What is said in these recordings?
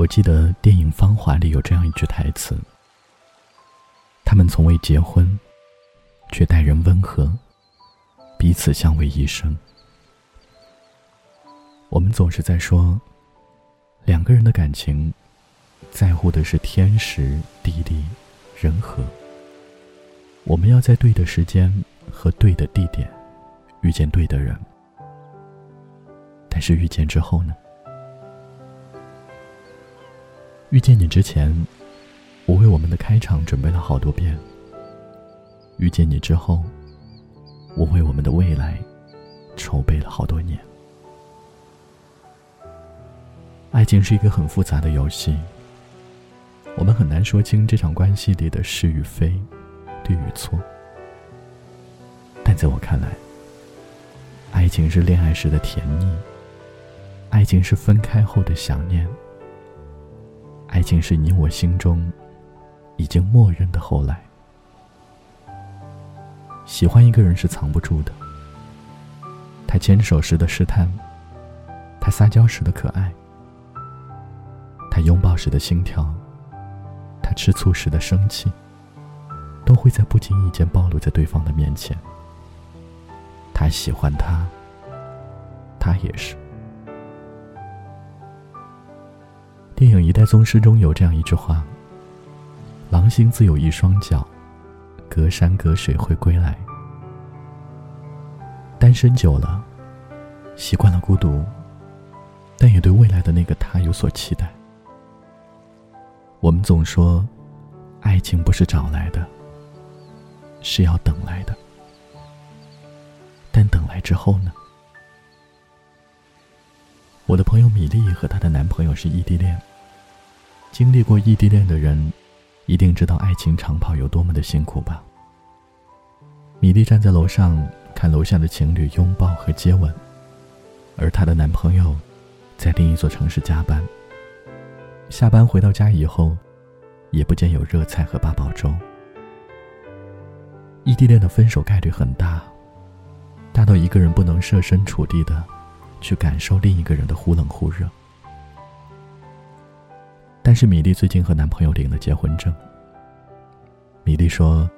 我记得电影《芳华》里有这样一句台词：“他们从未结婚，却待人温和，彼此相偎一生。”我们总是在说，两个人的感情，在乎的是天时地利人和。我们要在对的时间和对的地点，遇见对的人。但是遇见之后呢？遇见你之前，我为我们的开场准备了好多遍。遇见你之后，我为我们的未来筹备了好多年。爱情是一个很复杂的游戏，我们很难说清这场关系里的是与非、对与错。但在我看来，爱情是恋爱时的甜蜜，爱情是分开后的想念。爱情是你我心中已经默认的后来。喜欢一个人是藏不住的。他牵手时的试探，他撒娇时的可爱，他拥抱时的心跳，他吃醋时的生气，都会在不经意间暴露在对方的面前。他喜欢他，他也是。电影《一代宗师》中有这样一句话：“狼心自有一双脚，隔山隔水会归来。”单身久了，习惯了孤独，但也对未来的那个他有所期待。我们总说，爱情不是找来的，是要等来的。但等来之后呢？我的朋友米粒和她的男朋友是异地恋。经历过异地恋的人，一定知道爱情长跑有多么的辛苦吧。米莉站在楼上看楼下的情侣拥抱和接吻，而她的男朋友在另一座城市加班。下班回到家以后，也不见有热菜和八宝粥。异地恋的分手概率很大，大到一个人不能设身处地的去感受另一个人的忽冷忽热。但是米莉最近和男朋友领了结婚证。米莉说，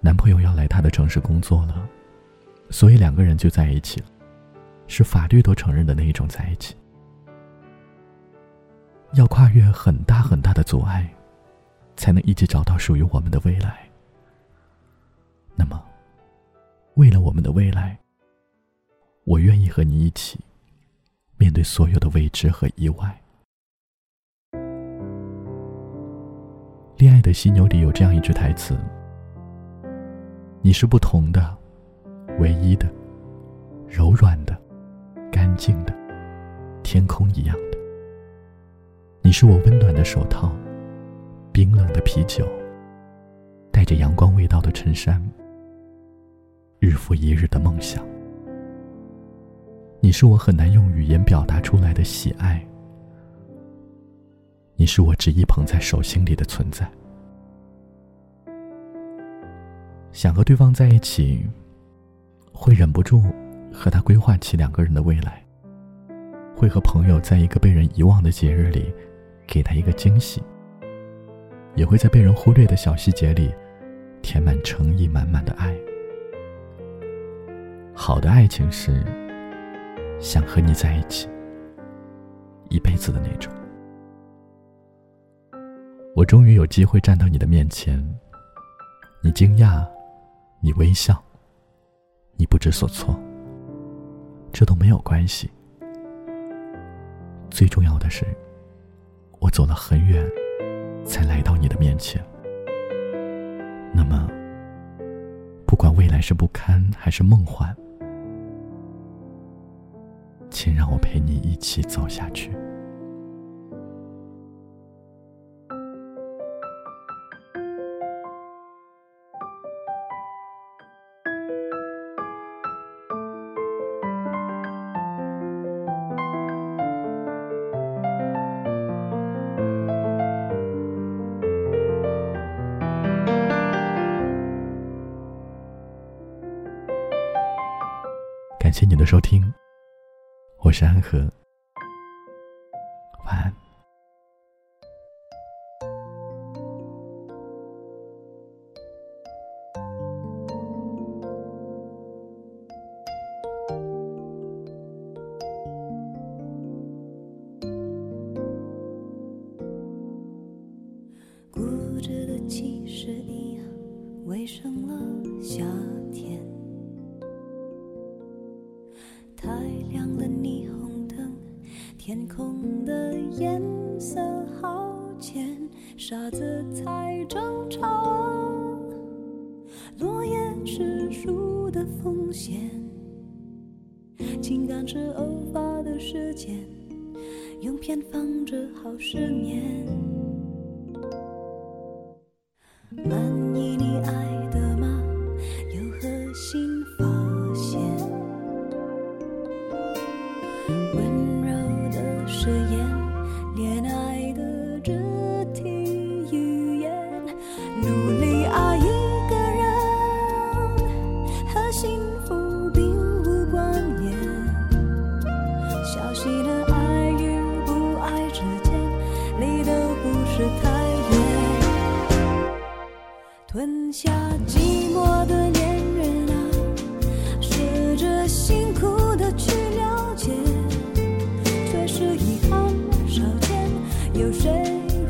男朋友要来她的城市工作了，所以两个人就在一起了，是法律都承认的那一种在一起。要跨越很大很大的阻碍，才能一起找到属于我们的未来。那么，为了我们的未来，我愿意和你一起面对所有的未知和意外。恋爱的犀牛里有这样一句台词：“你是不同的，唯一的，柔软的，干净的，天空一样的。你是我温暖的手套，冰冷的啤酒，带着阳光味道的衬衫，日复一日的梦想。你是我很难用语言表达出来的喜爱。”你是我执意捧在手心里的存在，想和对方在一起，会忍不住和他规划起两个人的未来，会和朋友在一个被人遗忘的节日里，给他一个惊喜，也会在被人忽略的小细节里，填满诚意满满的爱。好的爱情是，想和你在一起，一辈子的那种。我终于有机会站到你的面前，你惊讶，你微笑，你不知所措，这都没有关系。最重要的是，我走了很远，才来到你的面前。那么，不管未来是不堪还是梦幻，请让我陪你一起走下去。谢你的收听，我是安和，晚安。孤着的其实一样，为什么想？天空的颜色好浅，傻子才争吵。落叶是树的风险，情感是偶发的事件，用偏方治好失眠。满意你爱的吗？有何新发现？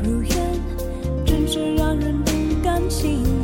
如烟真是让人不甘心。